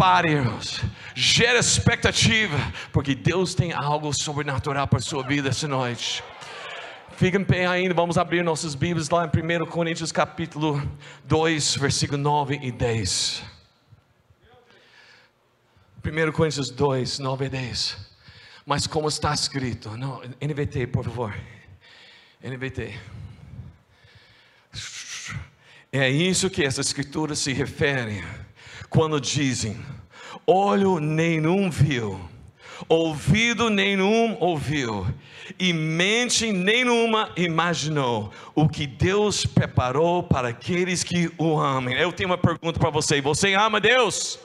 prepare, irmãos. Gera expectativa, porque Deus tem algo sobrenatural para a sua vida essa noite. Fica em pé ainda, vamos abrir nossas Bíblias lá em 1 Coríntios capítulo 2, versículo 9 e 10. 1 Coríntios 2, 9 e 10. Mas como está escrito, não, NVT, por favor. NVT. É isso que essa escritura se refere quando dizem: olho nenhum viu, ouvido nenhum ouviu, e mente nenhuma imaginou o que Deus preparou para aqueles que o amem. Eu tenho uma pergunta para você: você ama Deus?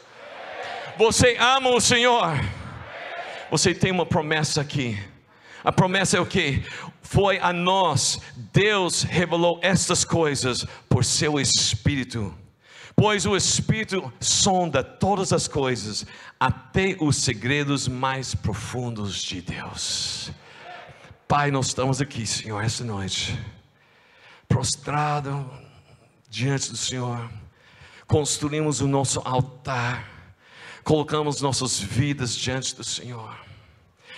Você ama o Senhor? Você tem uma promessa aqui. A promessa é o que? Foi a nós, Deus revelou estas coisas por seu Espírito. Pois o Espírito sonda todas as coisas, até os segredos mais profundos de Deus. Pai, nós estamos aqui, Senhor, essa noite, prostrado diante do Senhor, construímos o nosso altar, colocamos nossas vidas diante do Senhor,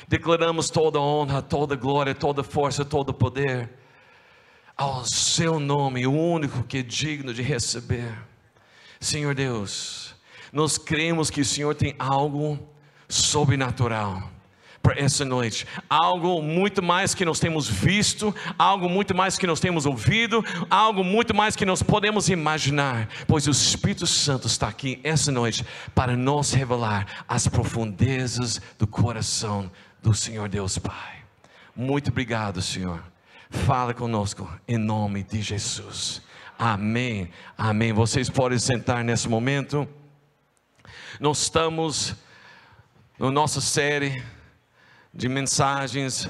declaramos toda honra, toda glória, toda força, todo poder ao Seu nome, o único que é digno de receber. Senhor Deus, nós cremos que o Senhor tem algo sobrenatural para essa noite. Algo muito mais que nós temos visto, algo muito mais que nós temos ouvido, algo muito mais que nós podemos imaginar, pois o Espírito Santo está aqui essa noite para nos revelar as profundezas do coração do Senhor Deus Pai. Muito obrigado, Senhor. Fala conosco em nome de Jesus. Amém. Amém. Vocês podem sentar nesse momento. Nós estamos na nossa série de mensagens,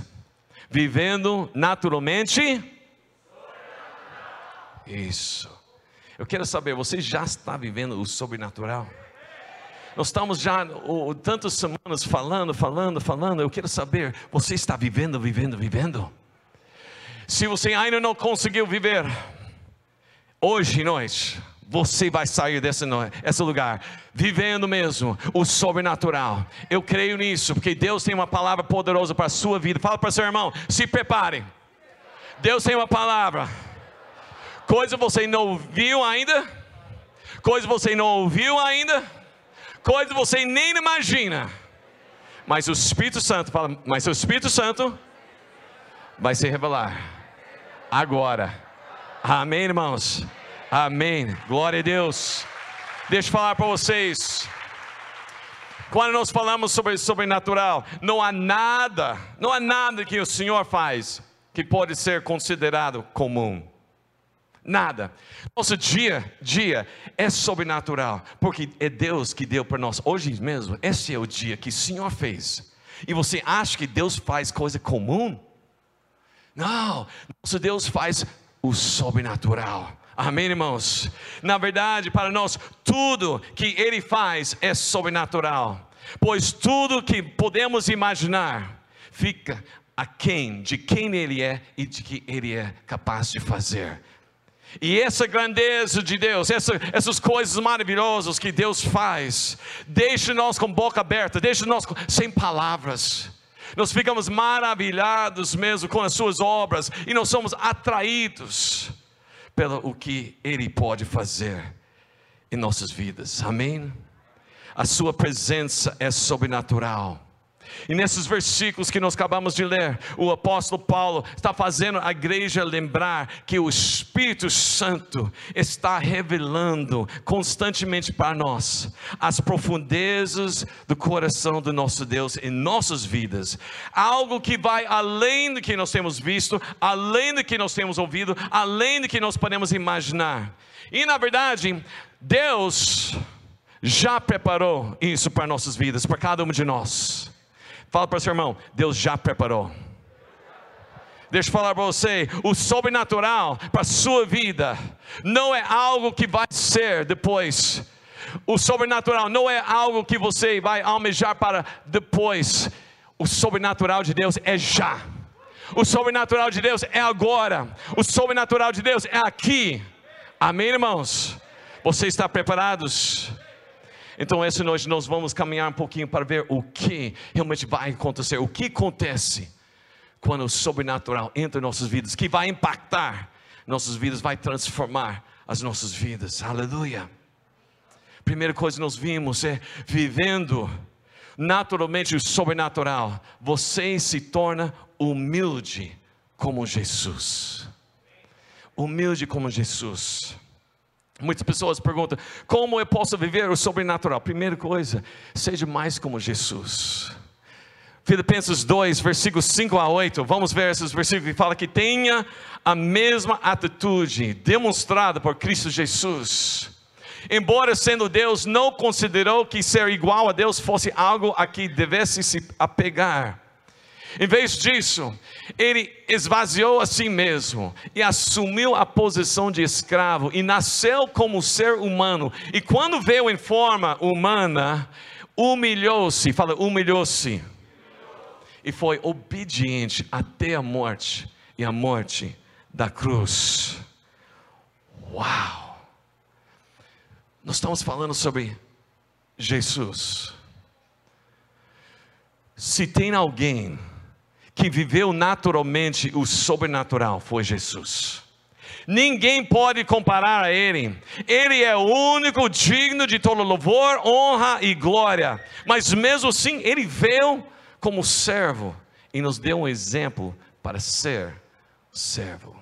vivendo naturalmente. Isso. Eu quero saber, você já está vivendo o sobrenatural? Nós estamos já oh, tantas semanas falando, falando, falando. Eu quero saber, você está vivendo, vivendo, vivendo? Se você ainda não conseguiu viver, hoje nós você vai sair desse, esse lugar vivendo mesmo o sobrenatural. Eu creio nisso, porque Deus tem uma palavra poderosa para a sua vida. Fala para seu irmão: se prepare. Deus tem uma palavra. Coisa você não viu ainda, coisa você não ouviu ainda, coisa você nem imagina. Mas o Espírito Santo fala, mas o Espírito Santo vai se revelar agora. Amém, irmãos. Amém. Glória a Deus. Deixa eu falar para vocês. Quando nós falamos sobre sobrenatural, não há nada, não há nada que o Senhor faz que pode ser considerado comum. Nada. Nosso dia, dia é sobrenatural, porque é Deus que deu para nós. Hoje mesmo, esse é o dia que o Senhor fez. E você acha que Deus faz coisa comum? Não, nosso Deus faz o sobrenatural. Amém, irmãos? Na verdade, para nós, tudo que Ele faz é sobrenatural, pois tudo que podemos imaginar fica aquém de quem Ele é e de que Ele é capaz de fazer. E essa grandeza de Deus, essa, essas coisas maravilhosas que Deus faz, deixa nós com boca aberta, deixa nós sem palavras. Nós ficamos maravilhados mesmo com as suas obras e nós somos atraídos pelo o que Ele pode fazer em nossas vidas, amém? A Sua presença é sobrenatural. E nesses versículos que nós acabamos de ler, o apóstolo Paulo está fazendo a igreja lembrar que o Espírito Santo está revelando constantemente para nós as profundezas do coração do nosso Deus em nossas vidas. Algo que vai além do que nós temos visto, além do que nós temos ouvido, além do que nós podemos imaginar. E na verdade, Deus já preparou isso para nossas vidas, para cada um de nós. Fala para o seu irmão, Deus já preparou. Deixa eu falar para você, o sobrenatural para a sua vida não é algo que vai ser depois. O sobrenatural não é algo que você vai almejar para depois. O sobrenatural de Deus é já. O sobrenatural de Deus é agora. O sobrenatural de Deus é aqui. Amém, irmãos? Você está preparados? Então, essa noite nós vamos caminhar um pouquinho para ver o que realmente vai acontecer, o que acontece quando o sobrenatural entra em nossas vidas, que vai impactar nossas vidas, vai transformar as nossas vidas. Aleluia. Primeira coisa que nós vimos é vivendo naturalmente o sobrenatural, você se torna humilde como Jesus. Humilde como Jesus. Muitas pessoas perguntam: como eu posso viver o sobrenatural? Primeira coisa, seja mais como Jesus. Filipenses 2, versículos 5 a 8, vamos ver esses versículos que fala que tenha a mesma atitude demonstrada por Cristo Jesus. Embora sendo Deus, não considerou que ser igual a Deus fosse algo a que devesse se apegar em vez disso, ele esvaziou a si mesmo e assumiu a posição de escravo e nasceu como ser humano. E quando veio em forma humana, humilhou-se, fala, humilhou-se. E foi obediente até a morte e a morte da cruz. Uau! Nós estamos falando sobre Jesus. Se tem alguém que viveu naturalmente o sobrenatural foi Jesus. Ninguém pode comparar a Ele. Ele é o único digno de todo louvor, honra e glória. Mas mesmo assim, Ele veio como servo e nos deu um exemplo para ser servo.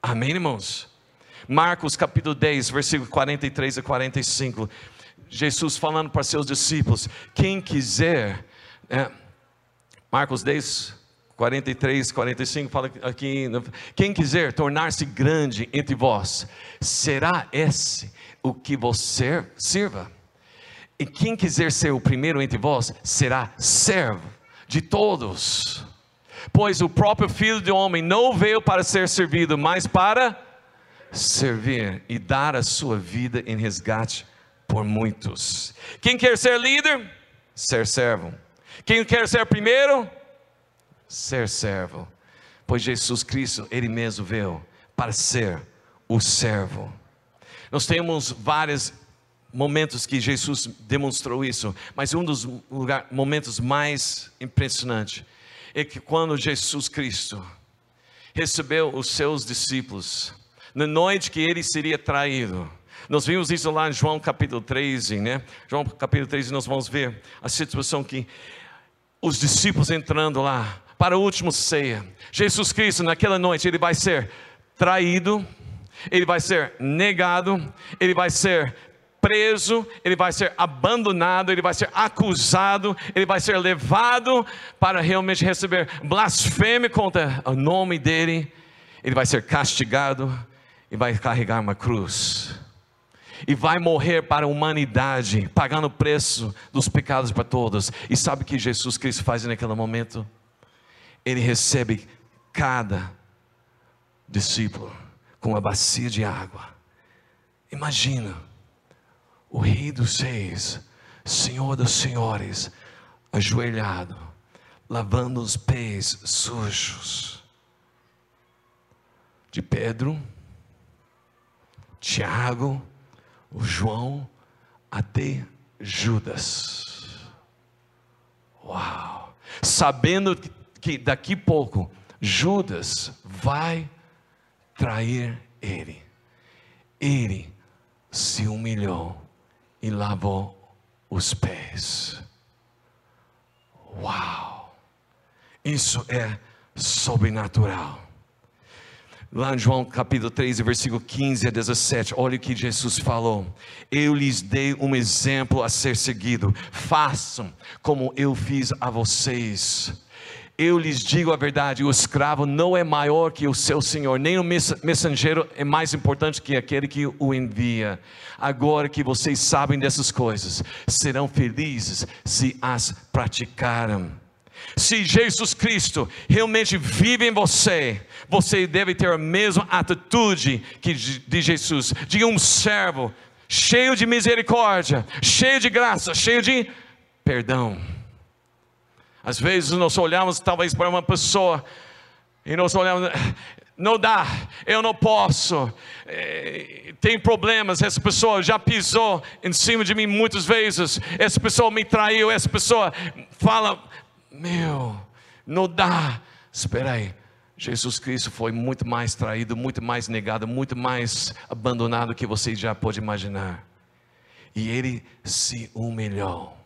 Amém, irmãos? Marcos capítulo 10, versículo 43 a 45. Jesus falando para seus discípulos: quem quiser, é, Marcos 10, 43, 45 fala aqui: quem quiser tornar-se grande entre vós, será esse o que você sirva. E quem quiser ser o primeiro entre vós, será servo de todos. Pois o próprio Filho do Homem não veio para ser servido, mas para servir e dar a sua vida em resgate por muitos. Quem quer ser líder? Ser servo. Quem quer ser primeiro? Ser servo, pois Jesus Cristo, Ele mesmo veio para ser o servo. Nós temos vários momentos que Jesus demonstrou isso, mas um dos lugar, momentos mais impressionantes é que quando Jesus Cristo recebeu os seus discípulos, na noite que ele seria traído, nós vimos isso lá em João capítulo 13, né? João capítulo 13, nós vamos ver a situação que os discípulos entrando lá, para o último ceia. Jesus Cristo, naquela noite, ele vai ser traído, ele vai ser negado, ele vai ser preso, ele vai ser abandonado, ele vai ser acusado, ele vai ser levado para realmente receber blasfêmia contra o nome dele, ele vai ser castigado e vai carregar uma cruz. E vai morrer para a humanidade, pagando o preço dos pecados para todos. E sabe o que Jesus Cristo faz naquele momento? Ele recebe cada discípulo com uma bacia de água. Imagina o Rei dos Reis, Senhor dos Senhores, ajoelhado, lavando os pés sujos de Pedro, Tiago, o João, até Judas. Uau! Sabendo que que daqui a pouco Judas vai trair ele. Ele se humilhou e lavou os pés. Uau! Isso é sobrenatural. Lá em João capítulo 3, versículo 15 a 17, olha o que Jesus falou: Eu lhes dei um exemplo a ser seguido, façam como eu fiz a vocês. Eu lhes digo a verdade: o escravo não é maior que o seu senhor, nem o mensageiro é mais importante que aquele que o envia. Agora que vocês sabem dessas coisas, serão felizes se as praticarem. Se Jesus Cristo realmente vive em você, você deve ter a mesma atitude que de Jesus, de um servo cheio de misericórdia, cheio de graça, cheio de perdão. Às vezes nós olhamos talvez para uma pessoa e nós olhamos, não dá, eu não posso. É, tem problemas, essa pessoa já pisou em cima de mim muitas vezes, essa pessoa me traiu, essa pessoa fala, meu, não dá. Espera aí, Jesus Cristo foi muito mais traído, muito mais negado, muito mais abandonado que você já pode imaginar. E ele se humilhou.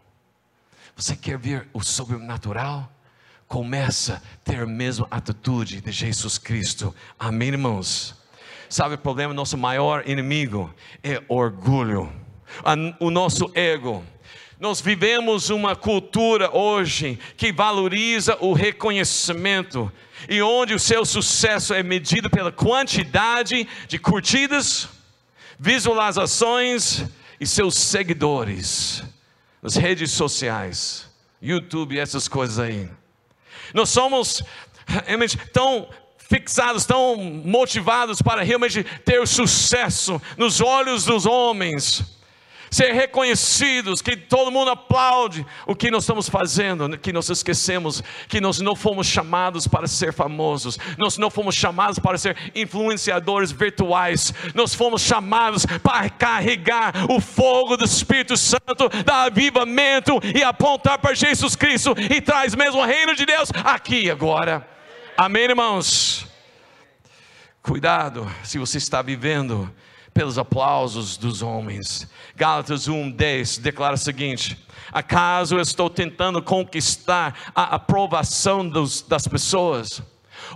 Você quer ver o sobrenatural? Começa a ter a mesma atitude de Jesus Cristo. Amém, irmãos? Sabe o problema? Nosso maior inimigo é orgulho, o nosso ego. Nós vivemos uma cultura hoje que valoriza o reconhecimento e onde o seu sucesso é medido pela quantidade de curtidas, visualizações e seus seguidores nas redes sociais, YouTube, essas coisas aí. Nós somos realmente tão fixados, tão motivados para realmente ter sucesso nos olhos dos homens ser reconhecidos, que todo mundo aplaude o que nós estamos fazendo, que nós esquecemos que nós não fomos chamados para ser famosos, nós não fomos chamados para ser influenciadores virtuais, nós fomos chamados para carregar o fogo do Espírito Santo, dar avivamento e apontar para Jesus Cristo e traz mesmo o reino de Deus aqui agora. Amém, irmãos? Cuidado se você está vivendo pelos aplausos dos homens. Gálatas 1:10 declara o seguinte: Acaso eu estou tentando conquistar a aprovação dos, das pessoas?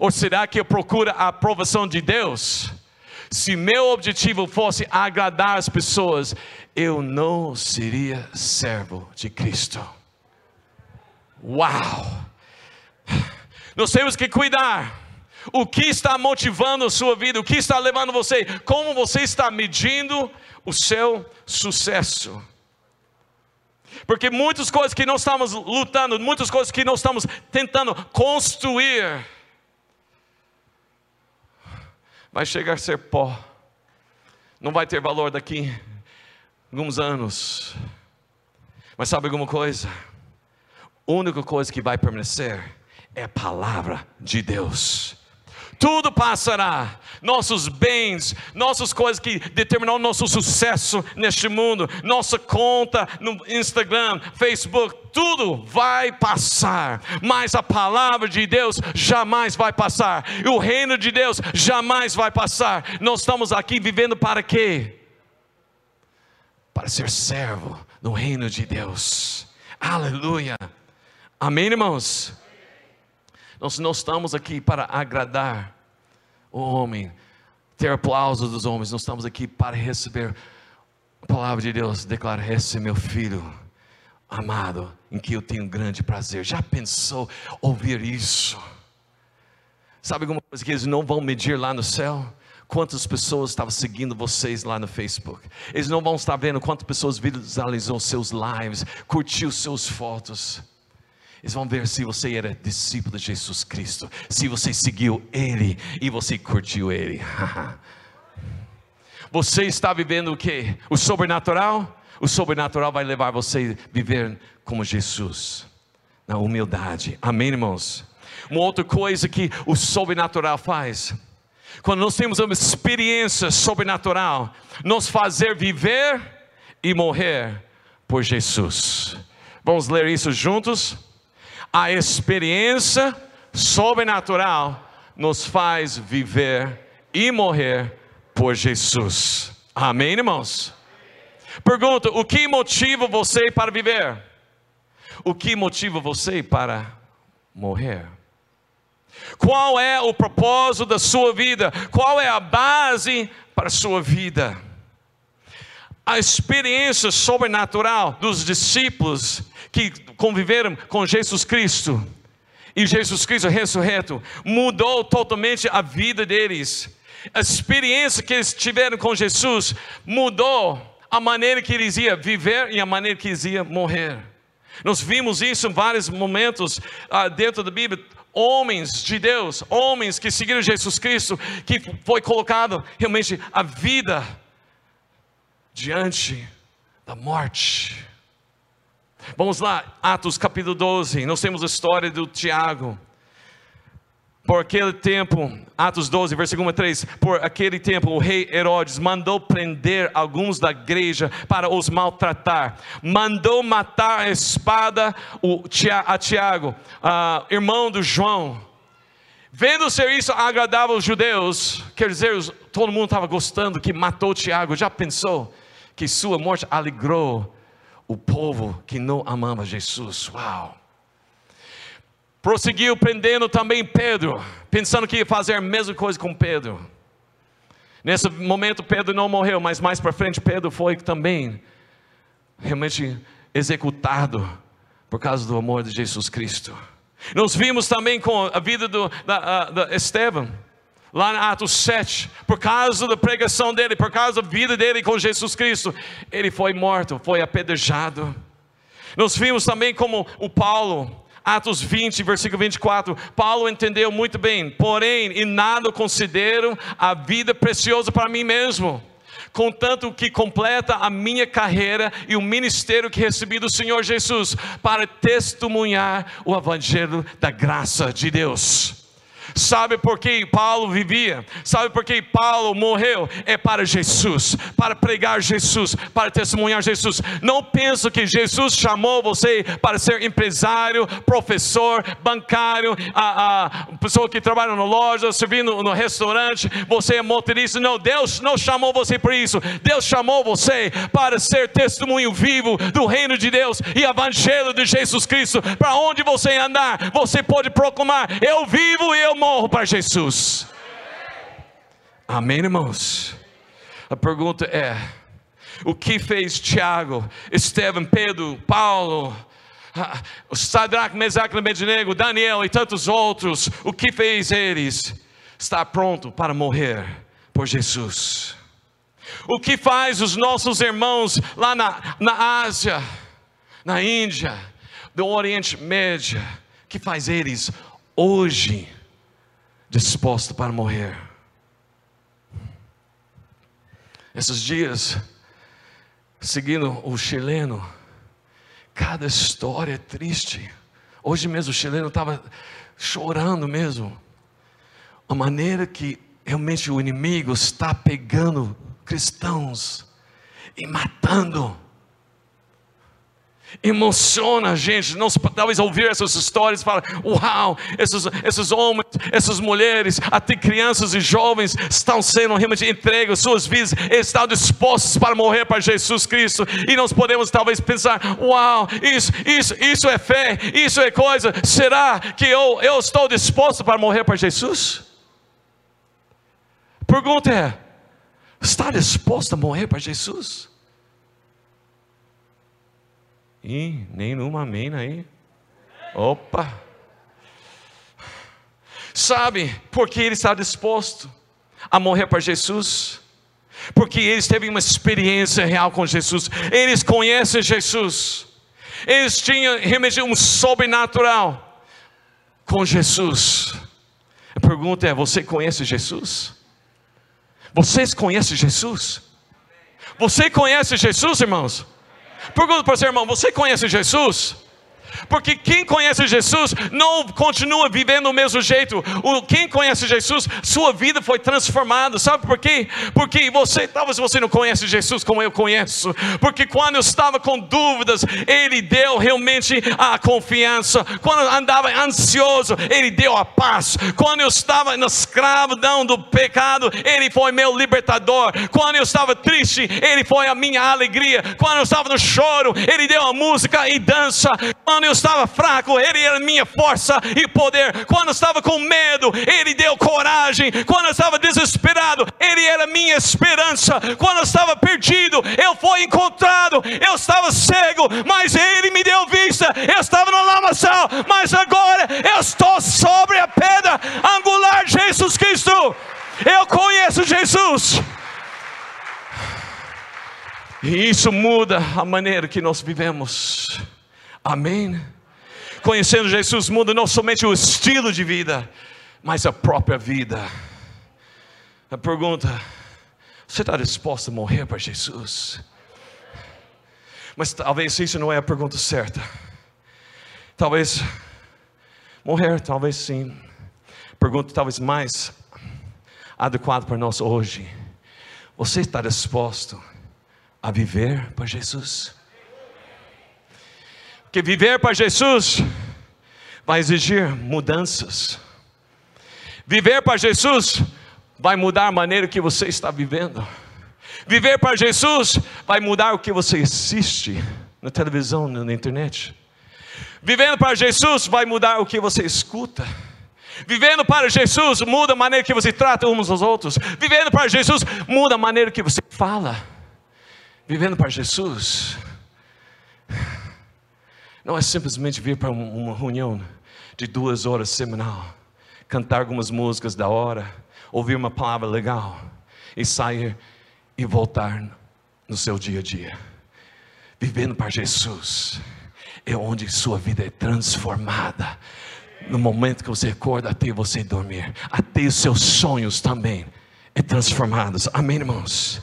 Ou será que eu procuro a aprovação de Deus? Se meu objetivo fosse agradar as pessoas, eu não seria servo de Cristo. Uau! Nós temos que cuidar o que está motivando a sua vida? O que está levando você? Como você está medindo o seu sucesso? Porque muitas coisas que nós estamos lutando, muitas coisas que nós estamos tentando construir, vai chegar a ser pó, não vai ter valor daqui alguns anos. Mas sabe alguma coisa? A única coisa que vai permanecer é a palavra de Deus tudo passará. Nossos bens, nossas coisas que determinam nosso sucesso neste mundo, nossa conta no Instagram, Facebook, tudo vai passar, mas a palavra de Deus jamais vai passar, e o reino de Deus jamais vai passar. Nós estamos aqui vivendo para quê? Para ser servo no reino de Deus. Aleluia. Amém, irmãos? Nós não estamos aqui para agradar o homem, ter aplausos dos homens, nós estamos aqui para receber a palavra de Deus. Declara: Esse é meu filho amado, em que eu tenho grande prazer. Já pensou ouvir isso? Sabe alguma coisa que eles não vão medir lá no céu? Quantas pessoas estavam seguindo vocês lá no Facebook? Eles não vão estar vendo quantas pessoas visualizou seus lives, curtiu seus fotos. Eles vão ver se você era discípulo de Jesus Cristo, se você seguiu Ele e você curtiu Ele. você está vivendo o que? O sobrenatural? O sobrenatural vai levar você a viver como Jesus, na humildade. Amém, irmãos? Uma outra coisa que o sobrenatural faz, quando nós temos uma experiência sobrenatural, nos fazer viver e morrer por Jesus. Vamos ler isso juntos? A experiência sobrenatural nos faz viver e morrer por Jesus. Amém, irmãos? Pergunta: o que motiva você para viver? O que motiva você para morrer? Qual é o propósito da sua vida? Qual é a base para a sua vida? A experiência sobrenatural dos discípulos que conviveram com Jesus Cristo, e Jesus Cristo ressurreto, mudou totalmente a vida deles. A experiência que eles tiveram com Jesus mudou a maneira que eles iam viver e a maneira que eles iam morrer. Nós vimos isso em vários momentos ah, dentro da Bíblia. Homens de Deus, homens que seguiram Jesus Cristo, que foi colocado realmente a vida diante da morte. Vamos lá, Atos capítulo 12. Nós temos a história do Tiago. Por aquele tempo, Atos 12, versículo 3, por aquele tempo o rei Herodes mandou prender alguns da igreja para os maltratar, mandou matar a espada a Tiago, irmão do João. Vendo ser isso agradava os judeus, quer dizer, todo mundo estava gostando que matou Tiago, já pensou que sua morte alegrou o povo que não amava Jesus? Uau! prosseguiu prendendo também Pedro, pensando que ia fazer a mesma coisa com Pedro. Nesse momento Pedro não morreu, mas mais para frente Pedro foi também realmente executado por causa do amor de Jesus Cristo. Nós vimos também com a vida do, da, da Estevam, lá em Atos 7, por causa da pregação dele, por causa da vida dele com Jesus Cristo, ele foi morto, foi apedrejado. Nós vimos também como o Paulo, Atos 20, versículo 24, Paulo entendeu muito bem, porém, em nada considero a vida preciosa para mim mesmo, contanto que completa a minha carreira e o ministério que recebi do Senhor Jesus, para testemunhar o evangelho da graça de Deus. Sabe por que Paulo vivia? Sabe por que Paulo morreu? É para Jesus, para pregar Jesus, para testemunhar Jesus. Não penso que Jesus chamou você para ser empresário, professor, bancário, a, a pessoa que trabalha na loja, servindo no restaurante. Você é motorista. Não, Deus não chamou você por isso. Deus chamou você para ser testemunho vivo do reino de Deus e evangelho de Jesus Cristo. Para onde você andar, você pode proclamar: Eu vivo e eu morro para Jesus. Amém, irmãos? A pergunta é: o que fez Tiago, Estevão, Pedro, Paulo, Sadrach, Mesaque, Abednego, Daniel e tantos outros, o que fez eles? Estar pronto para morrer por Jesus. O que faz os nossos irmãos lá na, na Ásia, na Índia, do Oriente Médio, que faz eles hoje disposto para morrer. Esses dias, seguindo o chileno, cada história é triste. Hoje mesmo o chileno estava chorando mesmo. A maneira que realmente o inimigo está pegando cristãos e matando emociona a gente, não talvez ouvir essas histórias e falar, uau, esses, esses homens, essas mulheres, até crianças e jovens estão sendo realmente entregues, suas vidas estão dispostos para morrer para Jesus Cristo, e nós podemos talvez pensar, uau, isso, isso, isso é fé, isso é coisa, será que eu, eu estou disposto para morrer para Jesus? Pergunta é, está disposto a morrer para Jesus? Ih, nenhuma amém aí. Opa! Sabe por que ele está disposto a morrer para Jesus? Porque eles teve uma experiência real com Jesus. Eles conhecem Jesus. Eles tinham realmente um sobrenatural com Jesus. A pergunta é: você conhece Jesus? Vocês conhecem Jesus? Você conhece Jesus, irmãos? Pergunta para o seu irmão: você conhece Jesus? Porque quem conhece Jesus não continua vivendo do mesmo jeito. O, quem conhece Jesus, sua vida foi transformada. Sabe por quê? Porque você, talvez você não conhece Jesus como eu conheço. Porque quando eu estava com dúvidas, Ele deu realmente a confiança. Quando eu andava ansioso, Ele deu a paz. Quando eu estava na escravidão do pecado, Ele foi meu libertador. Quando eu estava triste, Ele foi a minha alegria. Quando eu estava no choro, Ele deu a música e dança. Quando eu estava fraco, Ele era minha força e poder. Quando estava com medo, Ele deu coragem. Quando estava desesperado, Ele era minha esperança. Quando estava perdido, eu fui encontrado. Eu estava cego, mas Ele me deu vista. Eu estava no lamaçal, mas agora eu estou sobre a pedra angular Jesus Cristo. Eu conheço Jesus. E isso muda a maneira que nós vivemos. Amém? Conhecendo Jesus muda não somente o estilo de vida, mas a própria vida. A pergunta: você está disposto a morrer para Jesus? Mas talvez isso não é a pergunta certa. Talvez morrer, talvez sim. Pergunta talvez mais adequada para nós hoje. Você está disposto a viver para Jesus? Porque viver para Jesus vai exigir mudanças. Viver para Jesus vai mudar a maneira que você está vivendo. Viver para Jesus vai mudar o que você assiste na televisão, na internet. Vivendo para Jesus vai mudar o que você escuta. Vivendo para Jesus muda a maneira que você trata uns aos outros. Vivendo para Jesus muda a maneira que você fala. Vivendo para Jesus não é simplesmente vir para uma reunião de duas horas semanal, cantar algumas músicas da hora, ouvir uma palavra legal e sair e voltar no seu dia a dia. Vivendo para Jesus é onde sua vida é transformada. No momento que você acorda até você dormir, até os seus sonhos também é transformados. Amém, irmãos?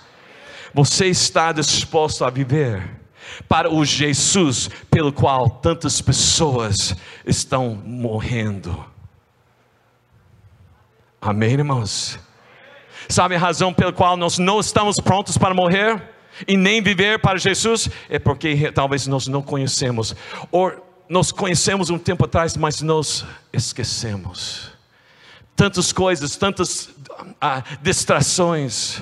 Você está disposto a viver para o Jesus pelo qual tantas pessoas estão morrendo? Amém, irmãos? Sabe a razão pela qual nós não estamos prontos para morrer e nem viver para Jesus? É porque talvez nós não conhecemos, ou nós conhecemos um tempo atrás, mas nós esquecemos. Tantas coisas, tantas ah, distrações.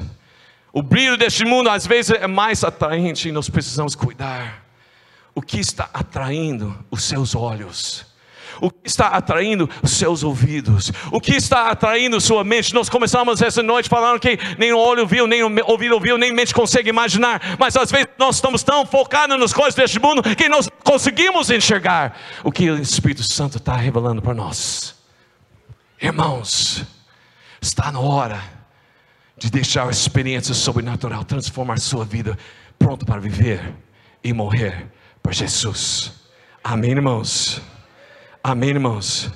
O brilho deste mundo às vezes é mais atraente e nós precisamos cuidar. O que está atraindo os seus olhos? o que está atraindo os seus ouvidos, o que está atraindo sua mente. Nós começamos essa noite falando que nem o olho viu, nem o ouvido ouviu, nem a mente consegue imaginar, mas às vezes nós estamos tão focados nas coisas deste mundo que nós conseguimos enxergar o que o Espírito Santo está revelando para nós. Irmãos, está na hora de deixar a experiência sobrenatural transformar sua vida, pronto para viver e morrer para Jesus. Amém, irmãos? Amém, irmãos?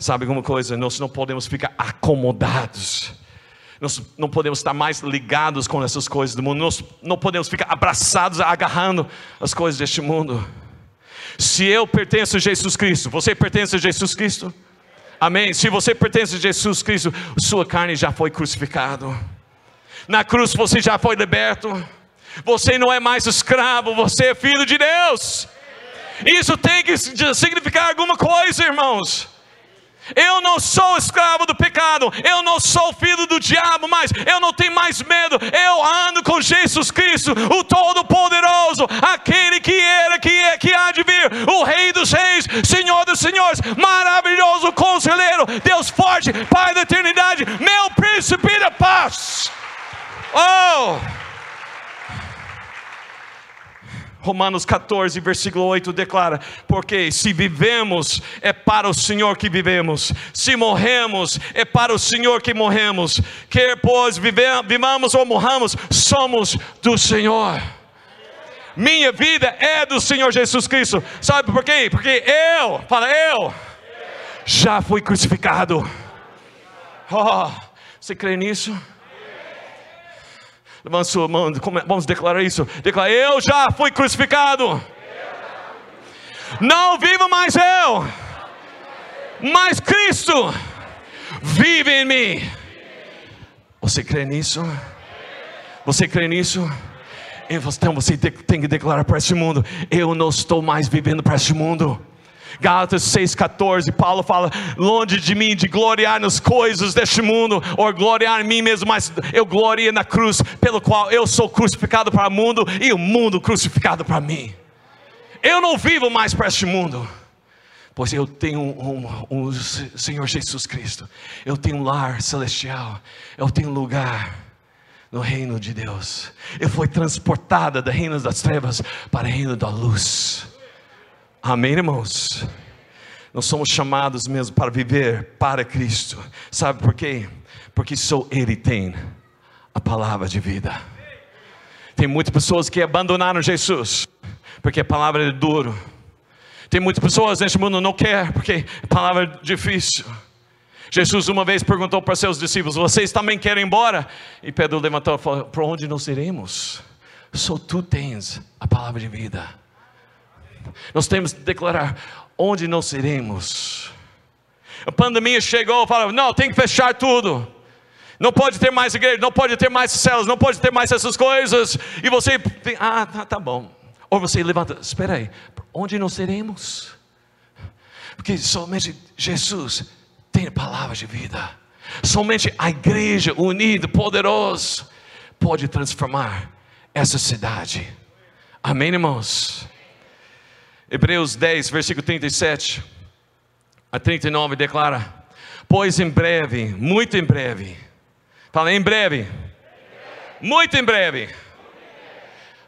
Sabe alguma coisa? Nós não podemos ficar acomodados. Nós não podemos estar mais ligados com essas coisas do mundo. Nós não podemos ficar abraçados, agarrando as coisas deste mundo. Se eu pertenço a Jesus Cristo, você pertence a Jesus Cristo? Amém. Se você pertence a Jesus Cristo, sua carne já foi crucificado. Na cruz você já foi liberto. Você não é mais escravo, você é filho de Deus. Isso tem que significar alguma coisa, irmãos. Eu não sou escravo do pecado, eu não sou filho do diabo, mas eu não tenho mais medo. Eu ando com Jesus Cristo, o Todo-Poderoso, aquele que era, que é, que há de vir, o Rei dos Reis, Senhor dos Senhores, maravilhoso Deus forte, Pai da eternidade, meu príncipe da paz. Oh! Romanos 14, versículo 8 declara: Porque se vivemos, é para o Senhor que vivemos, se morremos, é para o Senhor que morremos, quer pois vivamos ou morramos, somos do Senhor. Minha vida é do Senhor Jesus Cristo, sabe por quê? Porque eu, fala eu, já fui crucificado. Oh, você crê nisso? Levanta sua mão, vamos declarar isso. Declara, eu já fui crucificado. Não vivo mais eu, mas Cristo vive em mim. Você crê nisso? Você crê nisso? Então você tem que declarar para esse mundo: eu não estou mais vivendo para esse mundo. Gálatas 6,14, Paulo fala: longe de mim de gloriar nas coisas deste mundo, ou gloriar em mim mesmo, mas eu glorio na cruz, pelo qual eu sou crucificado para o mundo e o mundo crucificado para mim. Eu não vivo mais para este mundo, pois eu tenho um, um, um Senhor Jesus Cristo, eu tenho um lar celestial, eu tenho um lugar no reino de Deus. Eu fui transportada do reino das trevas para o reino da luz. Amém, irmãos? Nós somos chamados mesmo para viver para Cristo. Sabe por quê? Porque só Ele tem a palavra de vida. Tem muitas pessoas que abandonaram Jesus, porque a palavra é duro. Tem muitas pessoas neste mundo que não quer, porque a palavra é difícil. Jesus uma vez perguntou para seus discípulos: Vocês também querem ir embora? E Pedro levantou e falou: Para onde nós iremos? Só tu tens a palavra de vida. Nós temos que declarar onde nós iremos. A pandemia chegou, fala, não, tem que fechar tudo. Não pode ter mais igreja, não pode ter mais células, não pode ter mais essas coisas. E você, ah, tá, tá bom. Ou você levanta, espera aí, onde nós seremos? Porque somente Jesus tem palavras de vida. Somente a igreja unida, poderosa, pode transformar essa cidade. Amém, irmãos? Hebreus 10, versículo 37 a 39 declara: Pois em breve, muito em breve, fala em breve, muito em breve.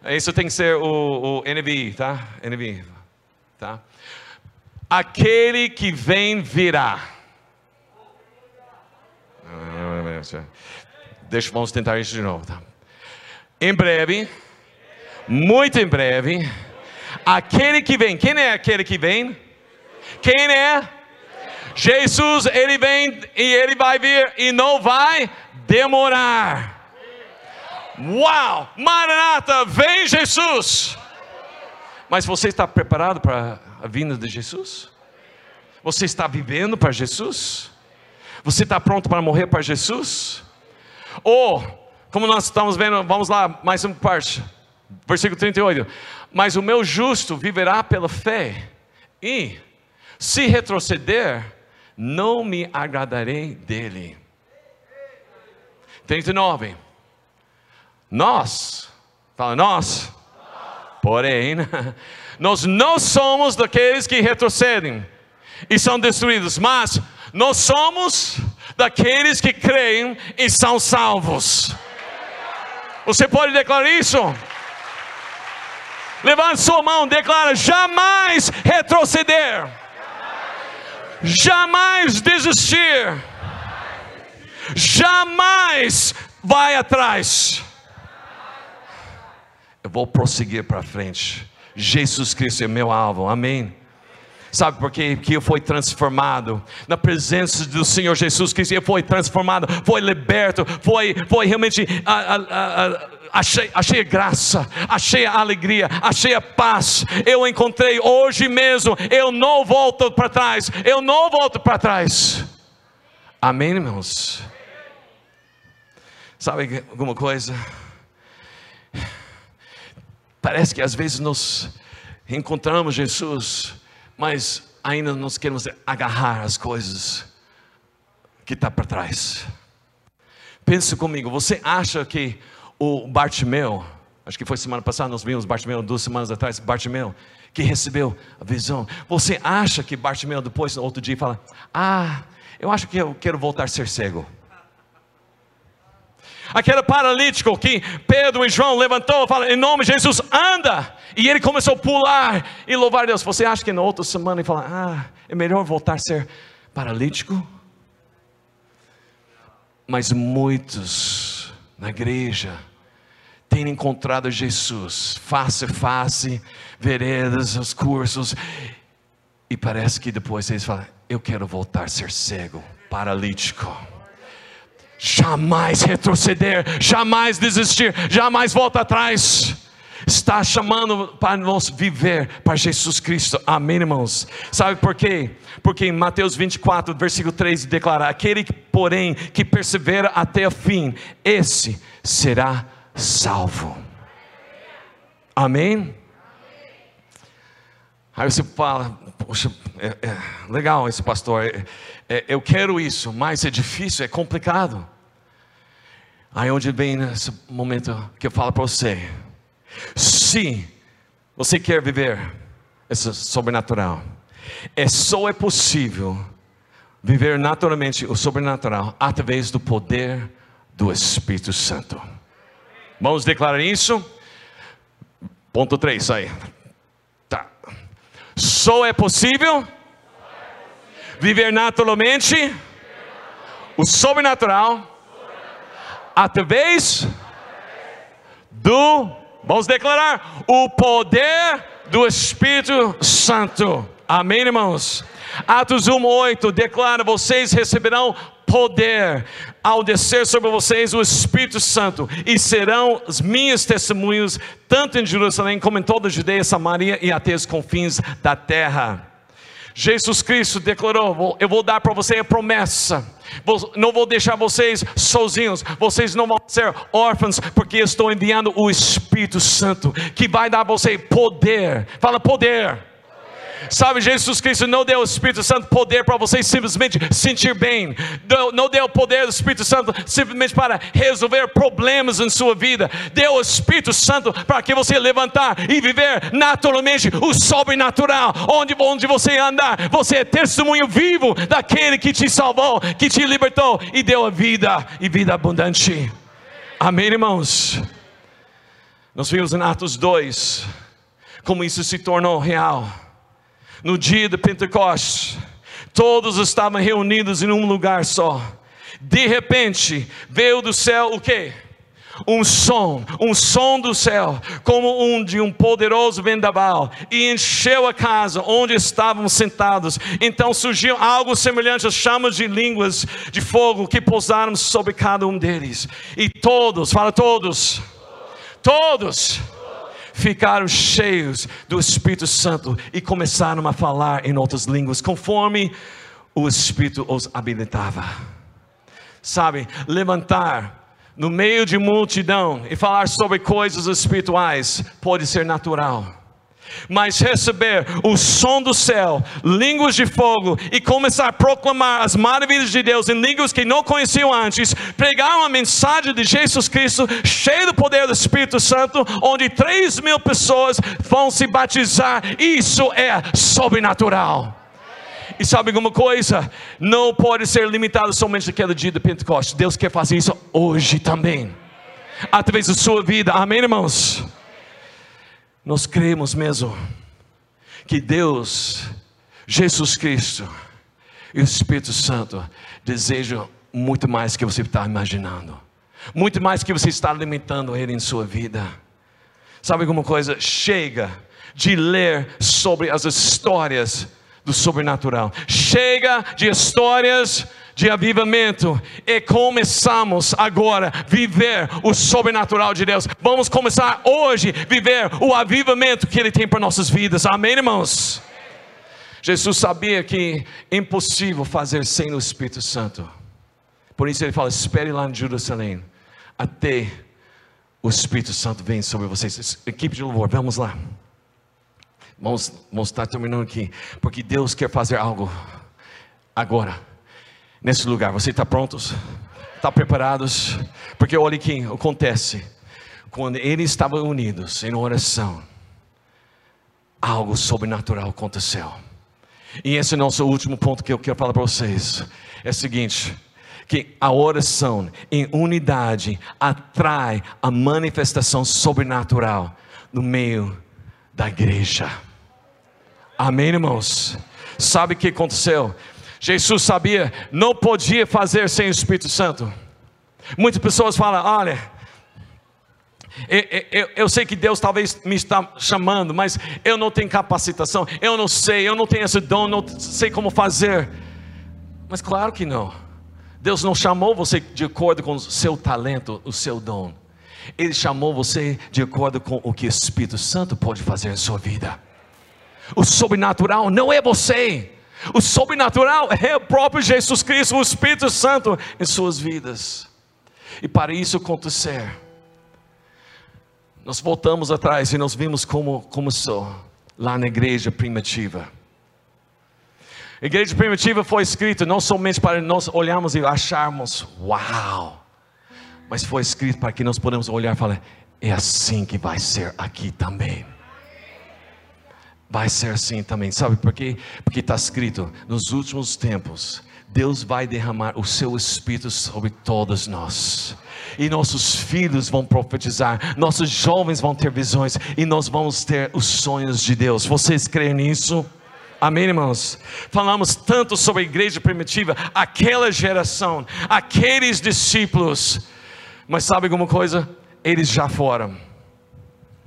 Isso tem que ser o, o NVI, tá? NVI, tá? Aquele que vem virá. Deixa, vamos tentar isso de novo, tá? Em breve, muito em breve, aquele que vem, quem é aquele que vem? Quem é? Jesus, ele vem e ele vai vir e não vai demorar. Uau! Maranata, vem Jesus! Mas você está preparado para a vinda de Jesus? Você está vivendo para Jesus? Você está pronto para morrer para Jesus? Ou, como nós estamos vendo, vamos lá, mais uma parte, versículo 38. Mas o meu justo viverá pela fé, e se retroceder, não me agradarei dele. 39. Nós, fala nós, porém, nós não somos daqueles que retrocedem e são destruídos, mas nós somos daqueles que creem e são salvos. Você pode declarar isso? Levante sua mão, declara: jamais retroceder jamais desistir, jamais vai atrás. Eu vou prosseguir para frente. Jesus Cristo é meu alvo, amém. Sabe por quê? Que eu fui transformado na presença do Senhor Jesus Cristo. Eu fui transformado, foi liberto, foi, foi realmente a, a, a, achei, achei graça, achei a alegria, achei a paz. Eu encontrei hoje mesmo. Eu não volto para trás. Eu não volto para trás. Amém, irmãos? Sabe alguma coisa? Parece que às vezes nós encontramos Jesus, mas ainda nós queremos agarrar as coisas que está para trás. Pense comigo, você acha que o Bartimeu, acho que foi semana passada, nós vimos Bartimeu duas semanas atrás, Bartimeu, que recebeu a visão. Você acha que Bartimeu depois, no outro dia, fala: Ah, eu acho que eu quero voltar a ser cego. Aquele paralítico que Pedro e João levantou, fala, em nome de Jesus, anda! E ele começou a pular e louvar Deus. Você acha que na outra semana ele fala, ah, é melhor voltar a ser paralítico? Mas muitos na igreja, tem encontrado Jesus face a face, veredas, os cursos, e parece que depois eles falam: Eu quero voltar a ser cego, paralítico. Jamais retroceder, jamais desistir, jamais volta atrás. Está chamando para nós viver para Jesus Cristo, amém, irmãos? Sabe por quê? Porque em Mateus 24, versículo 3 declara: Aquele, porém, que persevera até o fim, esse será salvo. Amém? Aí você fala, poxa, é, é, legal esse pastor, é, é, eu quero isso, mas é difícil, é complicado. Aí onde vem esse momento que eu falo para você, se você quer viver esse sobrenatural, é só é possível viver naturalmente o sobrenatural através do poder do Espírito Santo. Vamos declarar isso? Ponto 3, aí. Só é possível viver naturalmente o sobrenatural através do, vamos declarar, o poder do Espírito Santo. Amém, irmãos? Atos 1, 8 declara: vocês receberão poder ao descer sobre vocês o Espírito Santo, e serão as minhas testemunhas, tanto em Jerusalém como em toda a Judeia, Samaria e até os confins da terra. Jesus Cristo declarou: Eu vou dar para você a promessa. Não vou deixar vocês sozinhos. Vocês não vão ser órfãos, porque estou enviando o Espírito Santo, que vai dar a você poder. Fala poder Sabe, Jesus Cristo não deu o Espírito Santo poder para você simplesmente sentir bem, não deu o poder do Espírito Santo simplesmente para resolver problemas em sua vida, deu o Espírito Santo para que você levantar e viver naturalmente o sobrenatural, onde, onde você andar, você é testemunho vivo daquele que te salvou, que te libertou e deu a vida e vida abundante. Amém, irmãos? Nós vimos em Atos 2 como isso se tornou real no dia de Pentecostes, todos estavam reunidos em um lugar só. De repente, veio do céu o que? um som, um som do céu, como um de um poderoso vendaval, e encheu a casa onde estavam sentados. Então surgiu algo semelhante às chamas de línguas de fogo que pousaram sobre cada um deles. E todos, fala todos, todos ficaram cheios do Espírito Santo e começaram a falar em outras línguas, conforme o Espírito os habilitava. Sabe, levantar no meio de multidão e falar sobre coisas espirituais pode ser natural mas receber o som do céu, línguas de fogo e começar a proclamar as maravilhas de Deus em línguas que não conheciam antes, pregar uma mensagem de Jesus Cristo, cheio do poder do Espírito Santo, onde 3 mil pessoas vão se batizar, isso é sobrenatural. E sabe alguma coisa? Não pode ser limitado somente naquele dia de Pentecostes. Deus quer fazer isso hoje também, através da sua vida. Amém, irmãos? Nós cremos mesmo que Deus, Jesus Cristo e o Espírito Santo desejam muito mais que você está imaginando, muito mais que você está alimentando Ele em sua vida. Sabe alguma coisa? Chega de ler sobre as histórias do sobrenatural, chega de histórias de avivamento e começamos agora viver o sobrenatural de Deus. Vamos começar hoje viver o avivamento que Ele tem para nossas vidas. Amém, irmãos? Jesus sabia que é impossível fazer sem o Espírito Santo. Por isso ele fala: espere lá em Jerusalém, até o Espírito Santo venha sobre vocês. Equipe de louvor, vamos lá. Vamos, vamos estar terminando aqui, porque Deus quer fazer algo agora nesse lugar. Você está prontos? Está preparados? Porque olha o que acontece. Quando eles estavam unidos em oração, algo sobrenatural aconteceu. E esse é o nosso último ponto que eu quero falar para vocês. É o seguinte: que a oração em unidade atrai a manifestação sobrenatural no meio da igreja. Amém, irmãos? Sabe o que aconteceu? Jesus sabia, não podia fazer sem o Espírito Santo. Muitas pessoas falam: olha, eu, eu, eu, sei que Deus talvez me está chamando, mas eu não tenho capacitação, eu não sei, eu não tenho esse dom, não sei como fazer. Mas claro que não. Deus não chamou você de acordo com o seu talento, o seu dom. Ele chamou você de acordo com o que o Espírito Santo pode fazer em sua vida. O sobrenatural não é você. O sobrenatural é o próprio Jesus Cristo, o Espírito Santo em suas vidas. E para isso acontecer, nós voltamos atrás e nós vimos como começou lá na igreja primitiva. A igreja primitiva foi escrita não somente para nós olharmos e acharmos, uau, mas foi escrito para que nós podemos olhar e falar, é assim que vai ser aqui também. Vai ser assim também, sabe por quê? Porque está escrito: nos últimos tempos, Deus vai derramar o seu Espírito sobre todos nós. E nossos filhos vão profetizar, nossos jovens vão ter visões, e nós vamos ter os sonhos de Deus. Vocês creem nisso? Amém, irmãos? Falamos tanto sobre a igreja primitiva, aquela geração, aqueles discípulos, mas sabe alguma coisa? Eles já foram,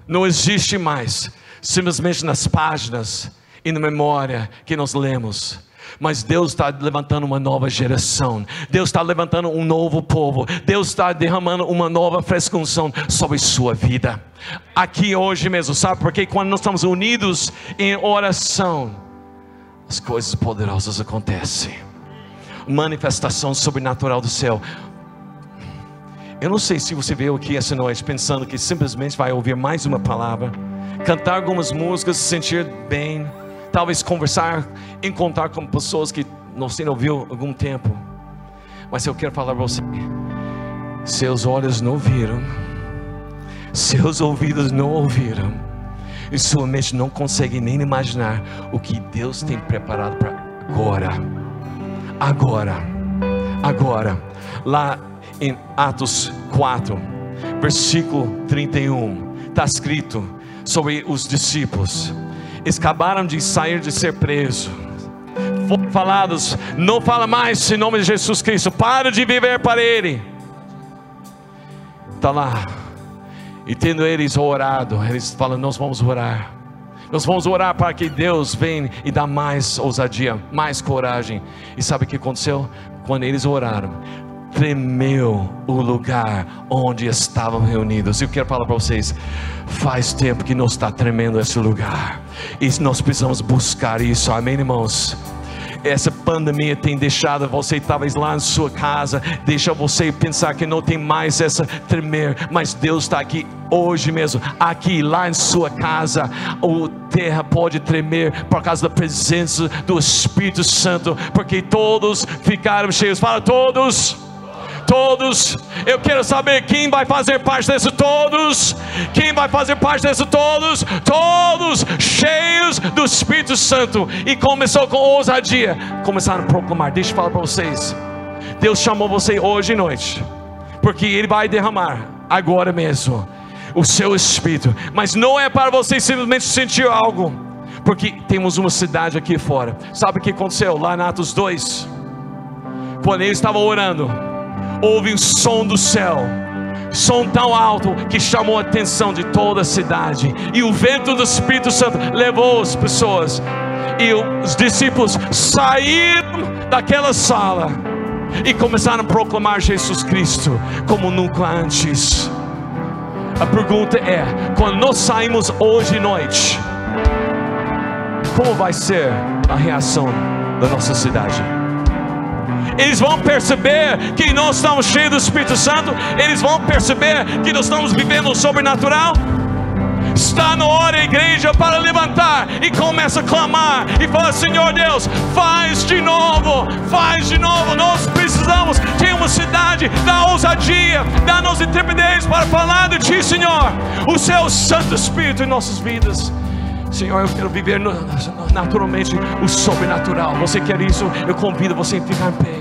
não existe mais simplesmente nas páginas e na memória que nós lemos. Mas Deus está levantando uma nova geração, Deus está levantando um novo povo, Deus está derramando uma nova frescunção sobre sua vida. Aqui hoje mesmo, sabe? Porque quando nós estamos unidos em oração, as coisas poderosas acontecem. Manifestação sobrenatural do céu. Eu não sei se você veio aqui essa noite pensando que simplesmente vai ouvir mais uma palavra, cantar algumas músicas, se sentir bem, talvez conversar, encontrar com pessoas que você não viu algum tempo. Mas eu quero falar para você: seus olhos não viram, seus ouvidos não ouviram, e sua mente não consegue nem imaginar o que Deus tem preparado para agora. Agora, agora, lá em Atos 4, versículo 31, está escrito sobre os discípulos. Eles acabaram de sair de ser presos. Foram falados, não fala mais em nome de Jesus Cristo, para de viver para Ele. Está lá, e tendo eles orado, eles falam: Nós vamos orar. Nós vamos orar para que Deus venha e dá mais ousadia, mais coragem. E sabe o que aconteceu? Quando eles oraram, tremeu o lugar onde estavam reunidos. Eu quero falar para vocês: faz tempo que não está tremendo esse lugar, e nós precisamos buscar isso, amém, irmãos? essa pandemia tem deixado você talvez lá na sua casa, deixa você pensar que não tem mais essa tremer, mas Deus está aqui hoje mesmo, aqui lá em sua casa, o terra pode tremer por causa da presença do Espírito Santo, porque todos ficaram cheios. Fala todos todos. Eu quero saber quem vai fazer parte desse todos. Quem vai fazer parte desse todos? Todos cheios do Espírito Santo. E começou com ousadia. Começaram a proclamar. Deixa eu falar para vocês. Deus chamou você hoje à noite. Porque Ele vai derramar agora mesmo o seu Espírito. Mas não é para você simplesmente sentir algo. Porque temos uma cidade aqui fora. Sabe o que aconteceu lá em Atos 2? Quando eles estavam orando houve um som do céu, som tão alto que chamou a atenção de toda a cidade, e o vento do Espírito Santo levou as pessoas, e os discípulos saíram daquela sala e começaram a proclamar Jesus Cristo como nunca antes. A pergunta é: quando nós saímos hoje à noite, como vai ser a reação da nossa cidade? Eles vão perceber que nós estamos cheios do Espírito Santo, eles vão perceber que nós estamos vivendo o sobrenatural. Está na hora, igreja, para levantar e começa a clamar e falar: Senhor Deus, faz de novo, faz de novo. Nós precisamos ter uma cidade da ousadia, dá-nos intrepidez para falar de Ti, Senhor, o Seu Santo Espírito em nossas vidas. Senhor, eu quero viver naturalmente o sobrenatural. Você quer isso? Eu convido você a ficar em pé.